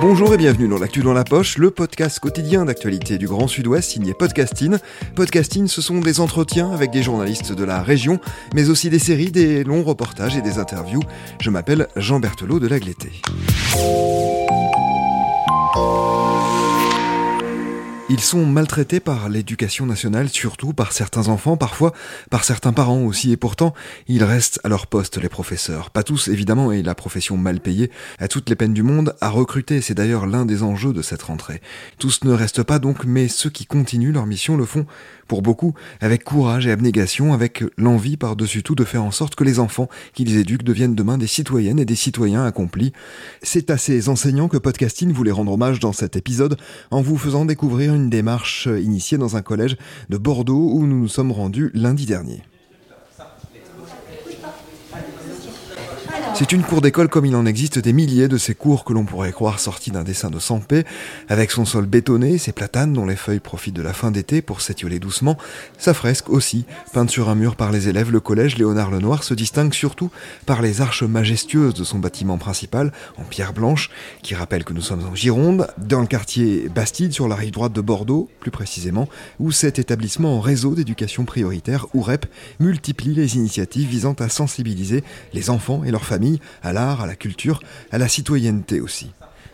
Bonjour et bienvenue dans l'actu dans la poche, le podcast quotidien d'actualité du Grand Sud-Ouest signé Podcasting. Podcasting, ce sont des entretiens avec des journalistes de la région, mais aussi des séries, des longs reportages et des interviews. Je m'appelle Jean Berthelot de Lagleté. Ils sont maltraités par l'éducation nationale, surtout par certains enfants, parfois par certains parents aussi, et pourtant, ils restent à leur poste, les professeurs. Pas tous, évidemment, et la profession mal payée a toutes les peines du monde à recruter, c'est d'ailleurs l'un des enjeux de cette rentrée. Tous ne restent pas donc, mais ceux qui continuent leur mission le font, pour beaucoup, avec courage et abnégation, avec l'envie par-dessus tout de faire en sorte que les enfants qu'ils éduquent deviennent demain des citoyennes et des citoyens accomplis. C'est à ces enseignants que Podcasting voulait rendre hommage dans cet épisode en vous faisant découvrir une démarche initiée dans un collège de Bordeaux où nous nous sommes rendus lundi dernier. C'est une cour d'école comme il en existe des milliers de ces cours que l'on pourrait croire sortis d'un dessin de Sampé, avec son sol bétonné, ses platanes dont les feuilles profitent de la fin d'été pour s'étioler doucement, sa fresque aussi, peinte sur un mur par les élèves, le collège Léonard Lenoir se distingue surtout par les arches majestueuses de son bâtiment principal, en pierre blanche, qui rappelle que nous sommes en Gironde, dans le quartier Bastide, sur la rive droite de Bordeaux, plus précisément, où cet établissement en réseau d'éducation prioritaire, OUREP, multiplie les initiatives visant à sensibiliser les enfants et leurs familles à l'art, à la culture, à la citoyenneté aussi.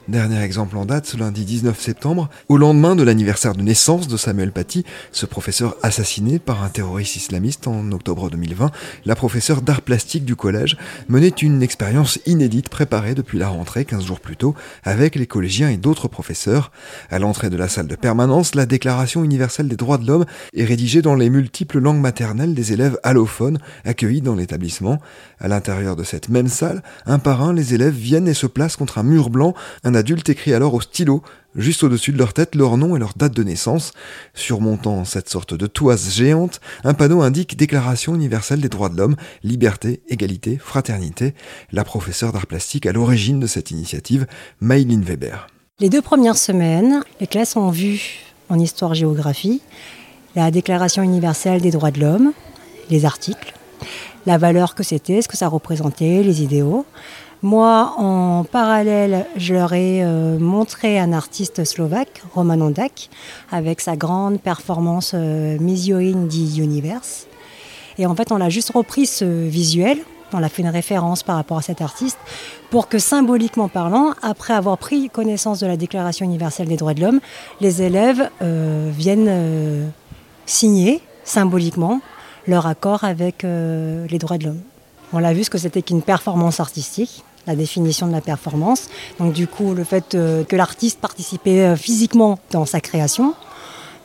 Dernier exemple en date, ce lundi 19 septembre, au lendemain de l'anniversaire de naissance de Samuel Paty, ce professeur assassiné par un terroriste islamiste en octobre 2020, la professeure d'art plastique du collège menait une expérience inédite préparée depuis la rentrée 15 jours plus tôt avec les collégiens et d'autres professeurs. À l'entrée de la salle de permanence, la Déclaration universelle des droits de l'homme est rédigée dans les multiples langues maternelles des élèves allophones accueillis dans l'établissement. À l'intérieur de cette même salle, un par un, les élèves viennent et se placent contre un mur blanc, adulte écrit alors au stylo, juste au-dessus de leur tête, leur nom et leur date de naissance. Surmontant cette sorte de toise géante, un panneau indique Déclaration universelle des droits de l'homme, liberté, égalité, fraternité. La professeure d'art plastique à l'origine de cette initiative, Maïline Weber. Les deux premières semaines, les classes ont vu en histoire-géographie la Déclaration universelle des droits de l'homme, les articles, la valeur que c'était, ce que ça représentait, les idéaux. Moi, en parallèle, je leur ai euh, montré un artiste slovaque, Roman Ondak, avec sa grande performance euh, Misioin di Universe. Et en fait, on a juste repris ce visuel, on a fait une référence par rapport à cet artiste, pour que symboliquement parlant, après avoir pris connaissance de la Déclaration universelle des droits de l'homme, les élèves euh, viennent euh, signer symboliquement leur accord avec les droits de l'homme. On l'a vu ce que c'était qu'une performance artistique, la définition de la performance. Donc du coup, le fait euh, que l'artiste participait euh, physiquement dans sa création.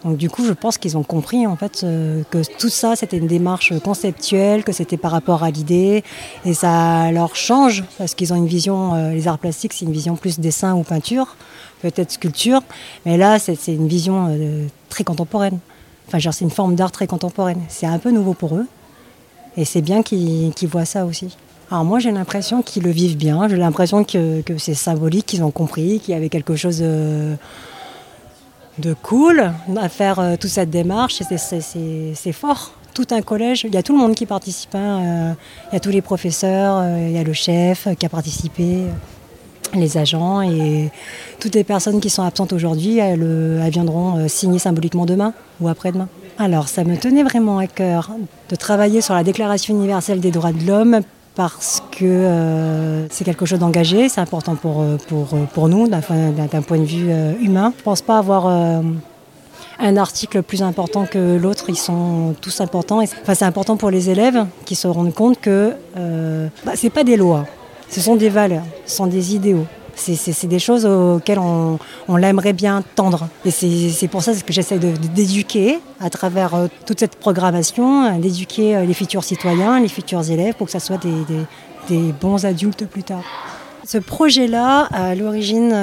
Donc du coup, je pense qu'ils ont compris en fait euh, que tout ça, c'était une démarche conceptuelle, que c'était par rapport à l'idée, et ça leur change parce qu'ils ont une vision. les arts plastiques, c'est une vision plus dessin ou peinture, peut-être sculpture, mais là, c'est une vision très contemporaine. Enfin, c'est une forme d'art très contemporaine. C'est un peu nouveau pour eux, et c'est bien qu'ils voient ça aussi. Alors moi, j'ai l'impression qu'ils le vivent bien. J'ai l'impression que, c'est symbolique, qu'ils ont compris, qu'il y avait quelque chose de, de cool à faire euh, toute cette démarche. C'est- fort. Tout un collège, il y a tout le monde qui participe. hein, euh, Il y a tous les professeurs, euh, il y a le chef qui a participé, euh, les agents et toutes les personnes qui sont absentes aujourd'hui, elles, euh, viendront euh, signer symboliquement demain ou après-demain. Alors, ça me tenait vraiment à cœur de travailler sur la Déclaration universelle des droits de l'homme parce que euh, c'est quelque chose d'engagé, c'est important pour, euh, pour, euh, pour nous d'un point, de vue humain. Je ne pense pas avoir un article plus important que l'autre, ils sont tous importants. Enfin, c'est important pour les élèves qui se rendent compte que bah, ce n'est pas des lois, ce sont des valeurs, ce sont des idéaux. C'est des choses auxquelles on, l'aimerait bien tendre. Et c'est pour ça que j'essaie d'éduquer à travers euh, toute cette programmation, euh, d'éduquer euh, les futurs citoyens, les futurs élèves pour que ça soit des, des, bons adultes plus tard. Ce projet-là, à l'origine,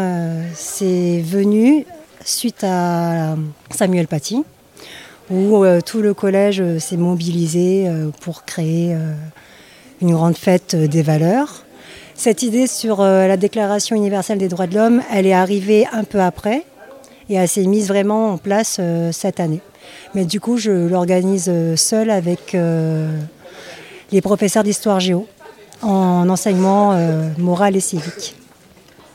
c'est venu suite à Samuel Paty, où tout le collège s'est mobilisé pour créer une grande fête des valeurs. Cette idée sur euh, la Déclaration universelle des droits de l'homme, elle est arrivée un peu après et elle s'est mise vraiment en place euh, cette année. Mais du coup, je l'organise euh, seule avec les professeurs d'histoire géo en enseignement moral et civique.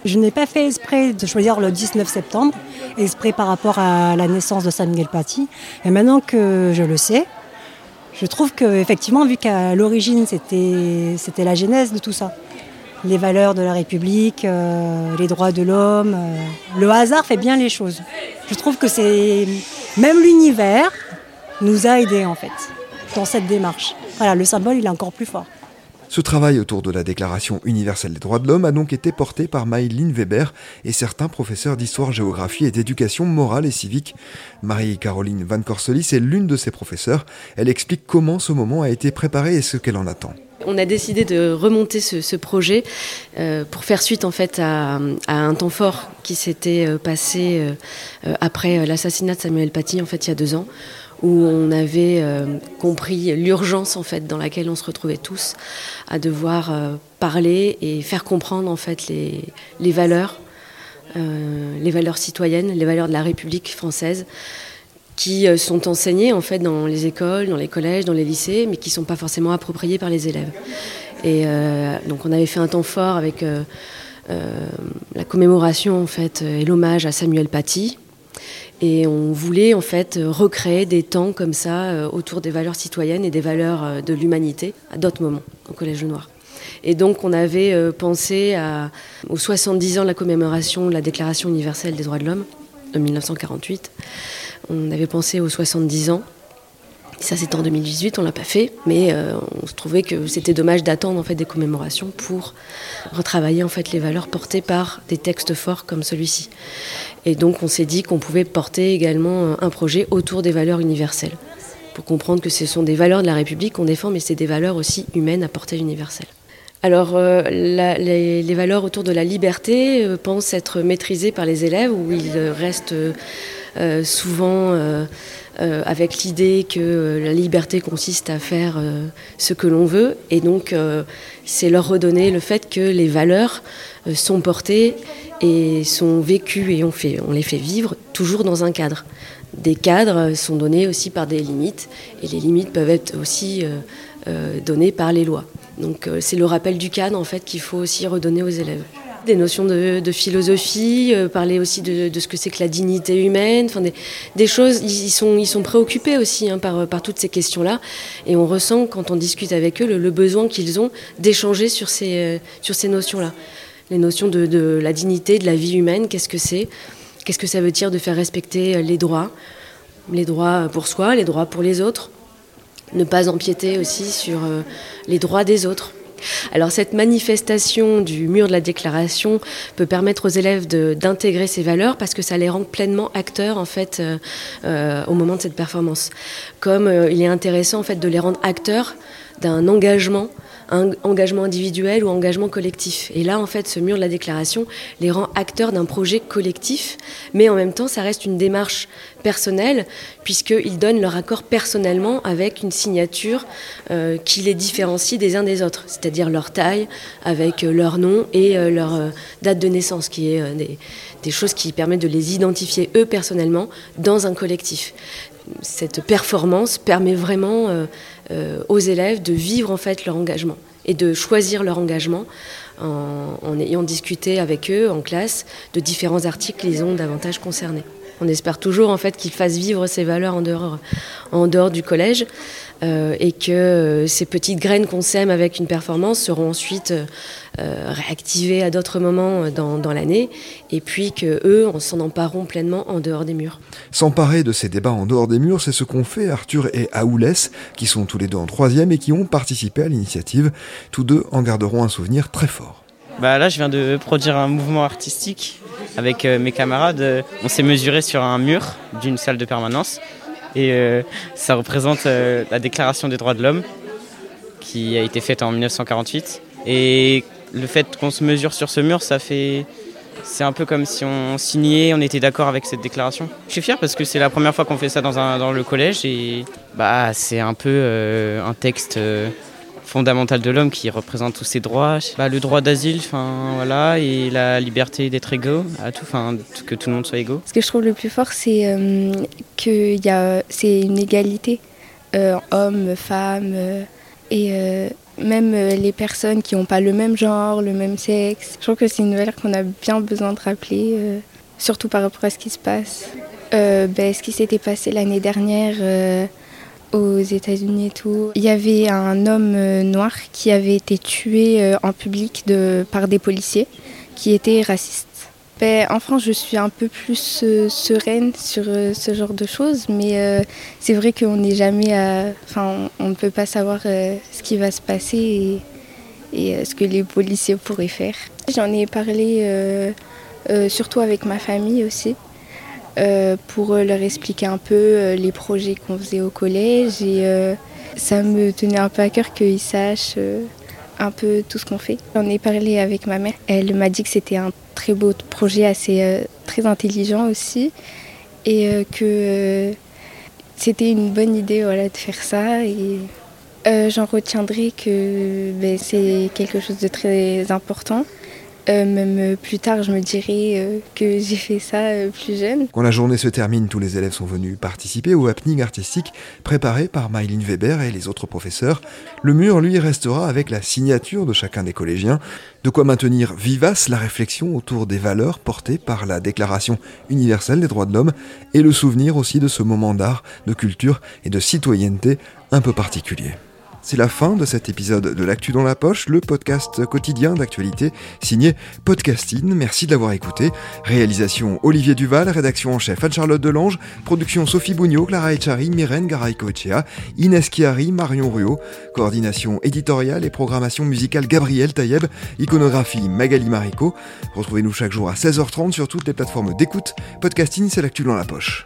Je n'ai pas fait exprès de choisir le 19 septembre, exprès par rapport à la naissance de Samuel Paty. Mais maintenant que je le sais, je trouve qu'effectivement, vu qu'à l'origine c'était la genèse de tout ça, les valeurs de la République, euh, les droits de l'homme. Euh, le hasard fait bien les choses. Je trouve que c'est même l'univers nous a aidés en fait dans cette démarche. Voilà, le symbole il est encore plus fort. Ce travail autour de la Déclaration universelle des droits de l'homme a donc été porté par Maïline Weber et certains professeurs d'histoire-géographie et d'éducation morale et civique. Marie-Caroline Van Corselis est l'une de ces professeurs. Elle explique comment ce moment a été préparé et ce qu'elle en attend. On a décidé de remonter ce, projet euh, pour faire suite en fait à, un temps fort qui s'était euh, passé euh, après l'assassinat de Samuel Paty en fait il y a deux ans où on avait compris l'urgence en fait dans laquelle on se retrouvait tous à devoir parler et faire comprendre en fait les, les valeurs les valeurs citoyennes les valeurs de la République française qui euh, sont enseignés en fait dans les écoles, dans les collèges, dans les lycées, mais qui ne sont pas forcément appropriés par les élèves. Et euh, donc on avait fait un temps fort avec euh, la commémoration en fait et l'hommage à Samuel Paty. Et on voulait en fait recréer des temps comme ça autour des valeurs citoyennes et des valeurs de l'humanité à d'autres moments au Collège Noir. Et donc on avait pensé aux 70 ans de la commémoration de la Déclaration universelle des droits de l'homme de 1948. On avait pensé aux 70 ans. Ça, c'était en 2018, on l'a pas fait, mais euh, on se trouvait que c'était dommage d'attendre en fait des commémorations pour retravailler en fait les valeurs portées par des textes forts comme celui-ci. Et donc, on s'est dit qu'on pouvait porter également un projet autour des valeurs universelles, pour comprendre que ce sont des valeurs de la République qu'on défend, mais c'est des valeurs aussi humaines à portée universelle. Alors, euh, les, valeurs autour de la liberté euh, pensent être maîtrisées par les élèves, où ils restent euh, souvent euh, euh, avec l'idée que la liberté consiste à faire ce que l'on veut. Et donc, c'est leur redonner le fait que les valeurs sont portées et sont vécues et on, fait, on les fait vivre toujours dans un cadre. Des cadres sont donnés aussi par des limites et les limites peuvent être aussi données par les lois. Donc c'est le rappel du cadre en fait qu'il faut aussi redonner aux élèves des notions de, philosophie, euh, parler aussi de, ce que c'est que la dignité humaine, enfin des, choses, ils sont, ils sont préoccupés aussi hein, par, par toutes ces questions-là. Et on ressent, quand on discute avec eux, le, besoin qu'ils ont d'échanger sur ces, euh, ces notions-là. Les notions de, la dignité, de la vie humaine, qu'est-ce que c'est? Qu'est-ce que ça veut dire de faire respecter euh, les droits? Les droits pour soi, les droits pour les autres. Ne pas empiéter aussi sur les droits des autres. Alors cette manifestation du mur de la déclaration peut permettre aux élèves d'intégrer ces valeurs parce que ça les rend pleinement acteurs en fait euh, euh, au moment de cette performance. Comme euh, il est intéressant en fait de les rendre acteurs d'un engagement engagement individuel ou engagement collectif. Et là, en fait, ce mur de la déclaration les rend acteurs d'un projet collectif, mais en même temps, ça reste une démarche personnelle, puisqu'ils donnent leur accord personnellement avec une signature euh, qui les différencie des uns des autres, c'est-à-dire leur taille, avec euh, leur nom et euh, leur date de naissance, qui est des choses qui permettent de les identifier eux personnellement dans un collectif cette performance permet vraiment euh, euh, aux élèves de vivre en fait leur engagement et de choisir leur engagement en, ayant discuté avec eux en classe de différents articles qu'ils ont davantage concernés. On espère toujours en fait qu'ils fassent vivre ces valeurs en dehors, en dehors du collège et que euh, ces petites graines qu'on sème avec une performance seront ensuite euh, réactivées à d'autres moments dans, dans l'année et puis que eux s'en empareront pleinement en dehors des murs. S'emparer de ces débats en dehors des murs, c'est ce qu'ont fait Arthur et Aoulès, qui sont tous les deux en troisième et qui ont participé à l'initiative. Tous deux en garderont un souvenir très fort. Bah là, je viens de produire un mouvement artistique avec euh, mes camarades. On s'est mesuré sur un mur d'une salle de permanence et euh, ça représente euh, la Déclaration des droits de l'homme qui a été faite en 1948. Et le fait qu'on se mesure sur ce mur, ça fait c'est un peu comme si on signait, on était d'accord avec cette déclaration. Je suis fier parce que c'est la première fois qu'on fait ça dans, un, dans le collège et bah, c'est un peu euh, un texte euh, fondamental de l'homme qui représente tous ses droits. Bah, le droit d'asile, voilà, et la liberté d'être égaux, à tout, que tout le monde soit égaux. Ce que je trouve le plus fort, c'est euh, que c'est une égalité, euh, hommes, femmes, et même euh, les personnes qui n'ont pas le même genre, le même sexe. Je trouve que c'est une valeur qu'on a bien besoin de rappeler, euh, surtout par rapport à ce qui se passe. Euh, ben, ce qui s'était passé l'année dernière aux États-Unis et tout. Il y avait un homme noir qui avait été tué en public par des policiers qui étaient racistes. Ben, en France, je suis un peu plus euh, sereine sur euh, ce genre de choses, mais euh, c'est vrai qu'on n'est jamais Enfin, on ne peut pas savoir ce qui va se passer et ce que les policiers pourraient faire. J'en ai parlé surtout avec ma famille aussi. Pour leur expliquer un peu les projets qu'on faisait au collège et ça me tenait un peu à cœur qu'ils sachent un peu tout ce qu'on fait. J'en ai parlé avec ma mère. Elle m'a dit que c'était un très beau projet, assez euh, très intelligent aussi, et euh, que euh, c'était une bonne idée de faire ça. Et j'en retiendrai que ben, c'est quelque chose de très important. Euh, même euh, plus tard, je me dirais euh, que j'ai fait ça plus jeune. Quand la journée se termine, tous les élèves sont venus participer au happening artistique préparé par Maïline Weber et les autres professeurs. Le mur, lui, restera avec la signature de chacun des collégiens. De quoi maintenir vivace la réflexion autour des valeurs portées par la Déclaration universelle des droits de l'homme et le souvenir aussi de ce moment d'art, de culture et de citoyenneté un peu particulier. C'est la fin de cet épisode de L'actu dans la poche, le podcast quotidien d'actualité signé Podcasting. Merci de l'avoir écouté. Réalisation Olivier Duval, rédaction en chef Anne-Charlotte Delange, production Sophie Bougnot, Clara Echari, Myrène Garay-Coechea, Inès Chiari, Marion Ruot, coordination éditoriale et programmation musicale Gabriel Taïeb, iconographie Magali Marico. Retrouvez-nous chaque jour à 16h30 sur toutes les plateformes d'écoute. Podcasting, c'est l'actu dans la poche.